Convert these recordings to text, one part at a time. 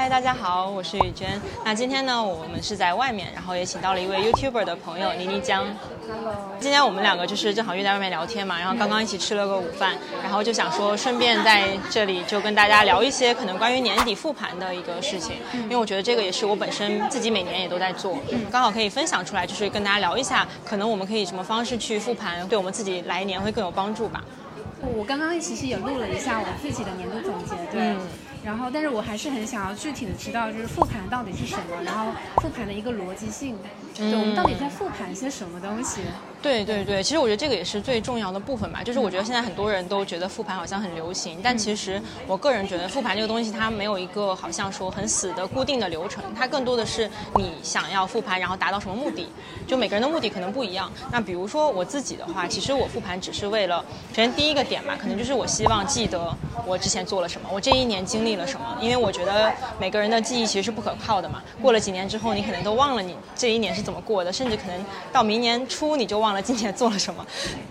嗨，大家好，我是雨娟。那今天呢，我们是在外面，然后也请到了一位 YouTuber 的朋友倪妮江。Hello。今天我们两个就是正好约在外面聊天嘛，然后刚刚一起吃了个午饭，然后就想说顺便在这里就跟大家聊一些可能关于年底复盘的一个事情，因为我觉得这个也是我本身自己每年也都在做，刚好可以分享出来，就是跟大家聊一下，可能我们可以什么方式去复盘，对我们自己来年会更有帮助吧。我刚刚其实也录了一下我自己的年度总结，对。然后，但是我还是很想要具体的知道，就是复盘到底是什么，然后复盘的一个逻辑性，对，我们到底在复盘些什么东西？对对对，其实我觉得这个也是最重要的部分吧。就是我觉得现在很多人都觉得复盘好像很流行，但其实我个人觉得复盘这个东西它没有一个好像说很死的固定的流程，它更多的是你想要复盘然后达到什么目的，就每个人的目的可能不一样。那比如说我自己的话，其实我复盘只是为了，首先第一个点吧，可能就是我希望记得我之前做了什么，我这一年经历了什么，因为我觉得每个人的记忆其实是不可靠的嘛。过了几年之后，你可能都忘了你这一年是怎么过的，甚至可能到明年初你就忘了今年做了什么。什么？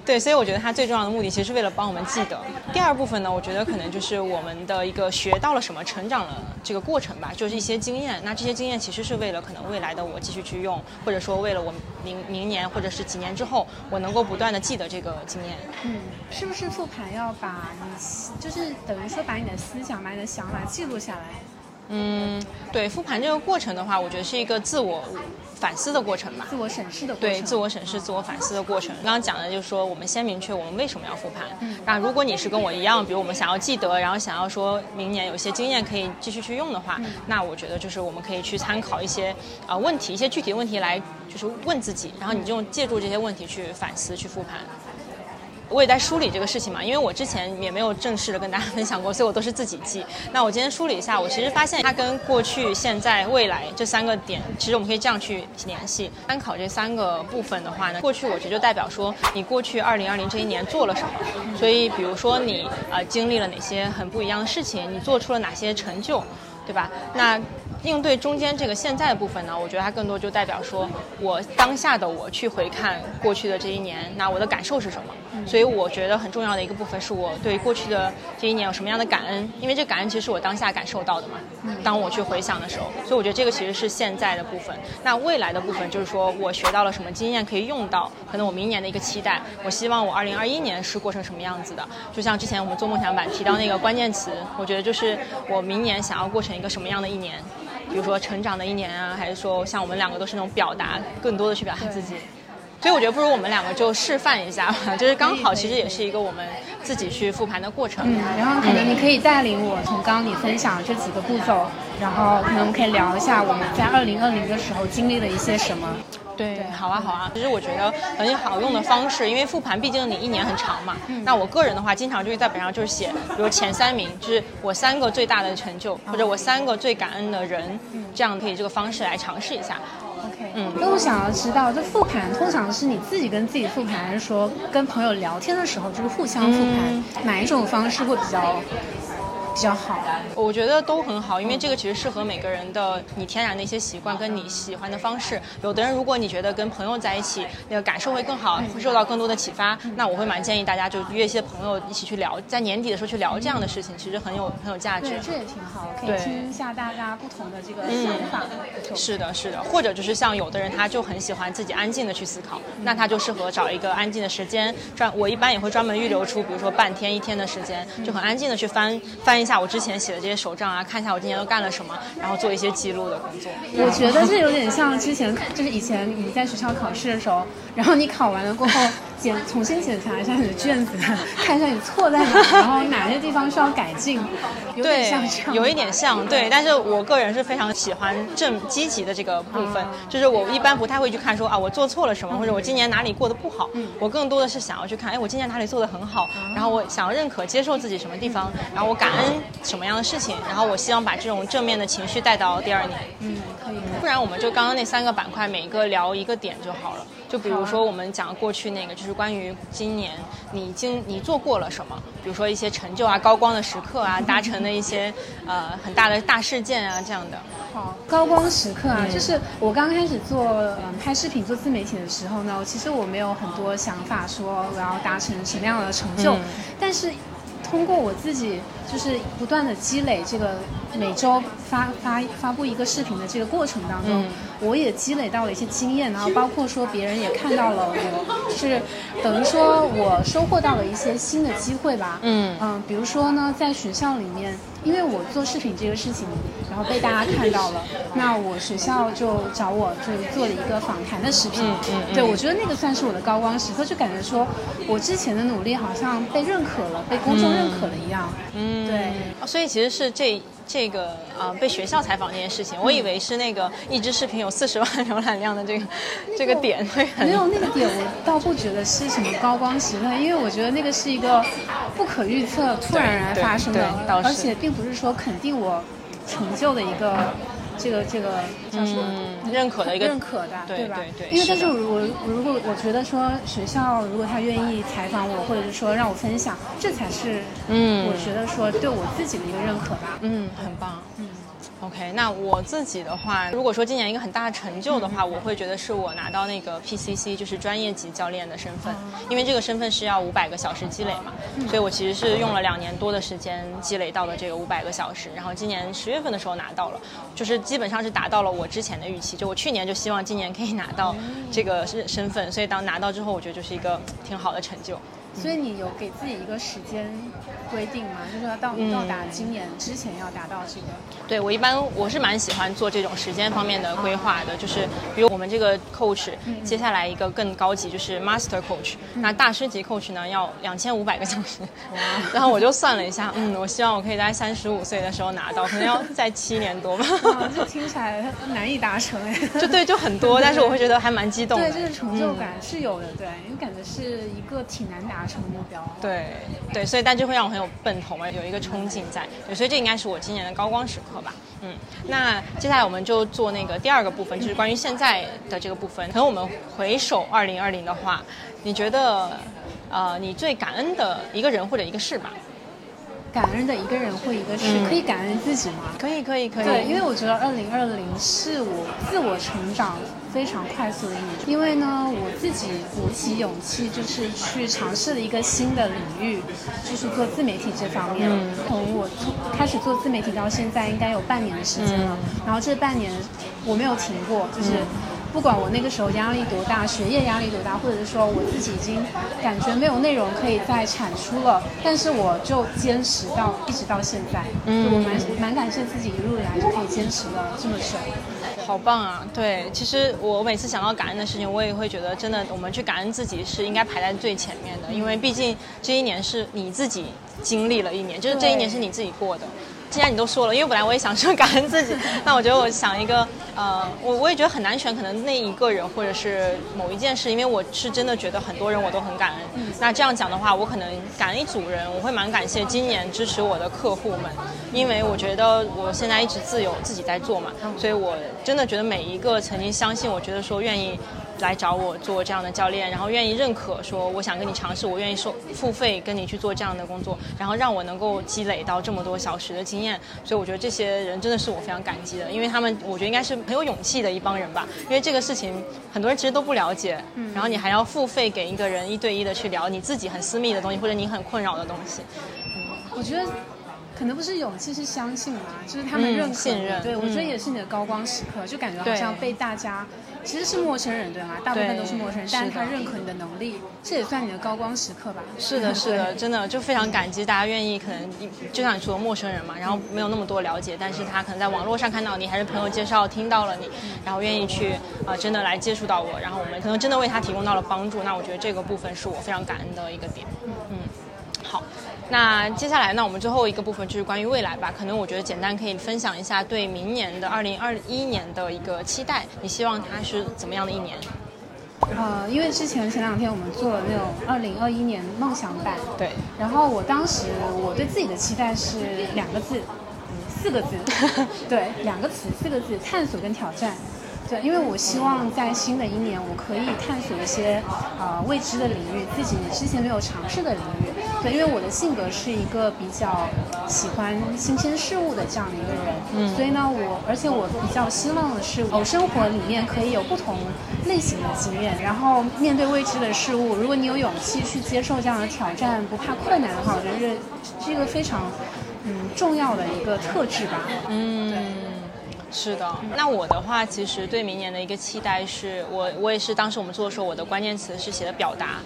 对，所以我觉得它最重要的目的其实是为了帮我们记得。第二部分呢，我觉得可能就是我们的一个学到了什么、成长了这个过程吧，就是一些经验。那这些经验其实是为了可能未来的我继续去用，或者说为了我明明年或者是几年之后，我能够不断的记得这个经验。嗯，是不是复盘要把你就是等于说把你的思想、把你的想法记录下来？嗯，对，复盘这个过程的话，我觉得是一个自我反思的过程吧，自我审视的过程。对，自我审视、自我反思的过程。刚刚讲的就是说，我们先明确我们为什么要复盘。那如果你是跟我一样，比如我们想要记得，然后想要说明年有一些经验可以继续去用的话，那我觉得就是我们可以去参考一些啊问题，一些具体的问题来就是问自己，然后你就借助这些问题去反思、去复盘。我也在梳理这个事情嘛，因为我之前也没有正式的跟大家分享过，所以我都是自己记。那我今天梳理一下，我其实发现它跟过去、现在、未来这三个点，其实我们可以这样去联系。参考这三个部分的话呢，过去我觉得就代表说你过去二零二零这一年做了什么。所以比如说你呃经历了哪些很不一样的事情，你做出了哪些成就，对吧？那应对中间这个现在的部分呢，我觉得它更多就代表说我当下的我去回看过去的这一年，那我的感受是什么？所以我觉得很重要的一个部分是我对过去的这一年有什么样的感恩，因为这感恩其实是我当下感受到的嘛。当我去回想的时候，所以我觉得这个其实是现在的部分。那未来的部分就是说我学到了什么经验可以用到，可能我明年的一个期待，我希望我二零二一年是过成什么样子的。就像之前我们做梦想版提到那个关键词，我觉得就是我明年想要过成一个什么样的一年，比如说成长的一年啊，还是说像我们两个都是那种表达更多的去表达自己。所以我觉得不如我们两个就示范一下吧，就是刚好其实也是一个我们自己去复盘的过程。嗯，然后可能你可以带领我从刚刚你分享这几个步骤，然后可能我们可以聊一下我们在二零二零的时候经历了一些什么。对，好啊好啊。其实我觉得很好用的方式，因为复盘毕竟你一年很长嘛。嗯那我个人的话，经常就是在本上就是写，比如前三名，就是我三个最大的成就，或者我三个最感恩的人，这样可以这个方式来尝试一下。OK，嗯，那我想要知道，就复盘通常是你自己跟自己复盘，还是说跟朋友聊天的时候就是互相复盘，哪一种方式会比较？比较好，我觉得都很好，因为这个其实适合每个人的你天然的一些习惯跟你喜欢的方式。有的人如果你觉得跟朋友在一起那个感受会更好，会受到更多的启发，那我会蛮建议大家就约一些朋友一起去聊，在年底的时候去聊这样的事情，其实很有很有价值。对，这也挺好，可以听一下大家不同的这个想法。是的，是的，或者就是像有的人他就很喜欢自己安静的去思考，那他就适合找一个安静的时间。专我一般也会专门预留出，比如说半天一天的时间，就很安静的去翻翻一。下我之前写的这些手账啊，看一下我今年都干了什么，然后做一些记录的工作。我觉得这有点像之前，就是以前你在学校考试的时候，然后你考完了过后。检重新检查一下你的卷子，看一下你错在哪，然后哪些地方需要改进，有点像这样，有一点像，对。但是我个人是非常喜欢正积极的这个部分，就是我一般不太会去看说啊我做错了什么，或者我今年哪里过得不好，我更多的是想要去看，哎我今年哪里做得很好，然后我想要认可接受自己什么地方，然后我感恩什么样的事情，然后我希望把这种正面的情绪带到第二年。嗯，可以。不然我们就刚刚那三个板块，每一个聊一个点就好了。就比如说我们讲过去那个，就是关于今年你经你做过了什么，比如说一些成就啊、高光的时刻啊、达成的一些呃很大的大事件啊这样的。好，高光时刻啊，就是我刚开始做嗯拍视频、做自媒体的时候呢，其实我没有很多想法说我要达成什么样的成就，但是通过我自己就是不断的积累这个每周发发发布一个视频的这个过程当中，我也积累到了一些经验，然后包括说别人也看到了我，是等于说我收获到了一些新的机会吧。嗯嗯，比如说呢，在学校里面，因为我做视频这个事情，然后被大家看到了，那我学校就找我就做了一个访谈的视频。嗯嗯嗯对，我觉得那个算是我的高光时刻，就感觉说我之前的努力好像被认可了，被公众认可了一样。嗯，对。哦所以其实是这这个呃被学校采访这件事情，我以为是那个一支视频有四十万 浏览量的这个这个点会很没有那个点，我倒不觉得是什么高光时刻，因为我觉得那个是一个不可预测、突然而然发生的而且并不是说肯定我成就的一个这个这个叫什么？嗯认可的一个认可的，吧？对对对因为但是我如果我觉得说学校如果他愿意采访我，或者是说让我分享，这才是嗯我觉得说对我自己的一个认可吧。嗯，很棒。嗯，OK，那我自己的话，如果说今年一个很大的成就的话，我会觉得是我拿到那个 PCC，就是专业级教练的身份，因为这个身份是要五百个小时积累嘛，所以我其实是用了两年多的时间积累到的这个五百个小时，然后今年十月份的时候拿到了，就是基本上是达到了我之前的预期，就我去年就希望今年可以拿到这个身身份，所以当拿到之后，我觉得就是一个挺好的成就。所以你有给自己一个时间规定吗？就是要到嗯到达今年之前要达到这个。对我一般我是蛮喜欢做这种时间方面的规划的，就是比如我们这个 coach，接下来一个更高级就是 master coach，那大师级 coach 呢要两千五百个小时，然后我就算了一下，嗯，我希望我可以在三十五岁的时候拿到，可能要在七年多吧，啊，这听起来难以达成。哎。就对，就很多，但是我会觉得还蛮激动的，对，这个成就感是有的，对，因为感觉是一个挺难达达成目标。对对，所以但这会让我很有奔头嘛，有一个冲劲在，对，所以这应该是我今年的高光时刻吧。嗯，那接下来我们就做那个第二个部分，就是关于现在的这个部分。可能我们回首二零二零的话，你觉得呃你最感恩的一个人或者一个事吧？感恩的一个人或一个事，嗯可以感恩自己吗？可以可以可以，对，因为我觉得二零二零是我自我成长非常快速的一年。因为呢，我自己鼓起勇气，就是去尝试了一个新的领域，就是做自媒体这方面。嗯从我做开始做自媒体到现在，应该有半年的时间了。然后这半年我没有停过，就是。不管我那个时候压力多大，学业压力多大，或者是说我自己已经感觉没有内容可以再产出了，但是我就坚持到一直到现在。嗯就我蛮蛮感谢自己一路以来就可以坚持了这么久。好棒啊！对，其实我每次想到感恩的事情，我也会觉得真的，我们去感恩自己是应该排在最前面的，因为毕竟这一年是你自己经历了一年，就是这一年是你自己过的。既然你都说了，因为本来我也想说感恩自己，那我觉得我想一个，呃，我我也觉得很难选，可能那一个人或者是某一件事，因为我是真的觉得很多人我都很感恩。那这样讲的话，我可能感恩一组人，我会蛮感谢今年支持我的客户们，因为我觉得我现在一直自由自己在做嘛，所以我真的觉得每一个曾经相信我觉得说愿意。来找我做这样的教练，然后愿意认可说我想跟你尝试，我愿意收付费跟你去做这样的工作，然后让我能够积累到这么多小时的经验，所以我觉得这些人真的是我非常感激的，因为他们我觉得应该是很有勇气的一帮人吧，因为这个事情很多人其实都不了解，然后你还要付费给一个人一对一的去聊你自己很私密的东西或者你很困扰的东西，我觉得可能不是勇气，是相信吧，就是他们嗯认可你。信任。对，我觉得嗯也是你的高光时刻，就感觉好像被大家其实是陌生人对吗？大部分都是陌生人，是但是他认可你的能力，这也算你的高光时刻吧。是的，是的，真的就非常感激大家愿意，可能就像你说的陌生人嘛，然后没有那么多了解，但是他可能在网络上看到你，还是朋友介绍听到了你，然后愿意去啊、呃真的来接触到我，然后我们可能真的为他提供到了帮助，那我觉得这个部分是我非常感恩的一个点。嗯，好。那接下来呢，我们最后一个部分就是关于未来吧。可能我觉得简单可以分享一下对明年的二零二一年的一个期待。你希望它是怎么样的一年？呃，因为之前前两天我们做了那种二零二一年梦想版，对，然后我当时我对自己的期待是两个字，四个字，对，两个词，四个字，探索跟挑战。对，因为我希望在新的一年，我可以探索一些呃未知的领域，自己之前没有尝试的领域。对，因为我的性格是一个比较喜欢新鲜事物的这样的一个人，嗯所以呢，我而且我比较希望的是，我生活里面可以有不同类型的经验，然后面对未知的事物，如果你有勇气去接受这样的挑战，不怕困难的话，我觉得这是一个非常嗯。重要的一个特质吧。嗯，是的。那我的话，其实对明年的一个期待是，我我也是当时我们做的时候，我的关键词是写的表达。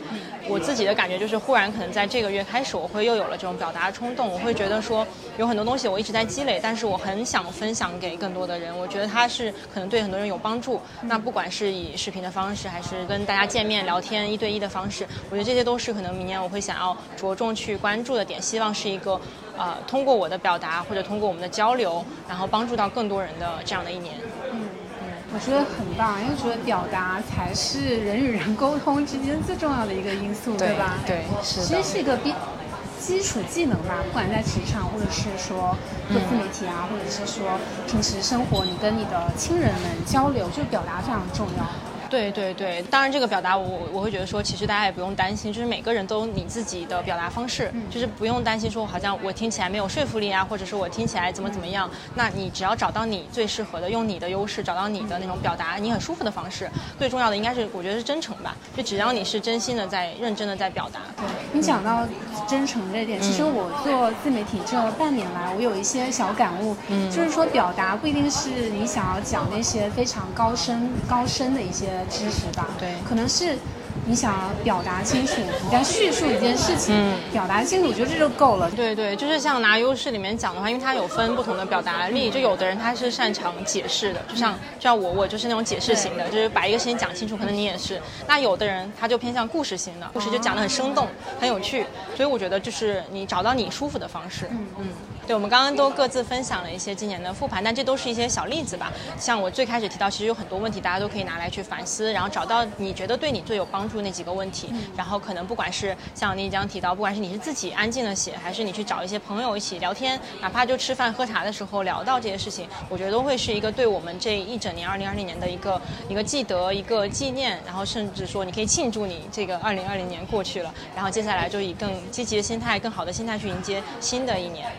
我自己的感觉就是，忽然可能在这个月开始，我会又有了这种表达冲动。我会觉得说，有很多东西我一直在积累，但是我很想分享给更多的人。我觉得它是可能对很多人有帮助。那不管是以视频的方式，还是跟大家见面聊天一对一的方式，我觉得这些都是可能明年我会想要着重去关注的点。希望是一个，呃，通过我的表达或者通过我们的交流，然后帮助到更多人的这样的一年。嗯我觉得很棒，因为觉得表达才是人与人沟通之间最重要的一个因素，对吧？对，是其实是一个必基础技能吧，不管在职场，或者是说做自媒体啊，或者是说平时生活，你跟你的亲人们交流，就表达非常重要。对对对，当然这个表达我我会觉得说，其实大家也不用担心，就是每个人都有你自己的表达方式，就是不用担心说好像我听起来没有说服力啊，或者是我听起来怎么怎么样。那你只要找到你最适合的，用你的优势找到你的那种表达你很舒服的方式。最重要的应该是我觉得是真诚吧，就只要你是真心的在认真的在表达。对你讲到真诚这点，其实我做自媒体这半年来，我有一些小感悟，就是说表达不一定是你想要讲那些非常高深高深的一些。知识吧，对，可能是你想要表达清楚，你在叙述一件事情，表达清楚，我觉得这就够了。对对，就是像拿优势里面讲的话，因为它有分不同的表达力，就有的人他是擅长解释的，就像就像我，我就是那种解释型的，就是把一个事情讲清楚，可能你也是。那有的人他就偏向故事型的，故事就讲的很生动，很有趣。所以我觉得就是你找到你舒服的方式，嗯嗯。对，我们刚刚都各自分享了一些今年的复盘，但这都是一些小例子吧。像我最开始提到，其实有很多问题，大家都可以拿来去反思，然后找到你觉得对你最有帮助那几个问题。然后可能不管是像你刚提到，不管是你是自己安静的写，还是你去找一些朋友一起聊天，哪怕就吃饭喝茶的时候聊到这些事情，我觉得都会是一个对我们这一整年二零二零年的一个一个记得，一个纪念。然后甚至说，你可以庆祝你这个二零二零年过去了，然后接下来就以更积极的心态、更好的心态去迎接新的一年。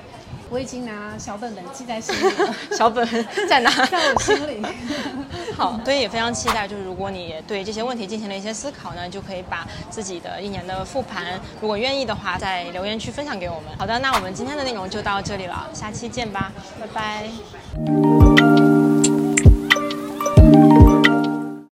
我已经拿小本本记在心里了，小本在哪？在我心里。好，所以也非常期待，就是如果你对这些问题进行了一些思考呢，就可以把自己的一年的复盘，如果愿意的话，在留言区分享给我们。好的，那我们今天的内容就到这里了，下期见吧，拜拜。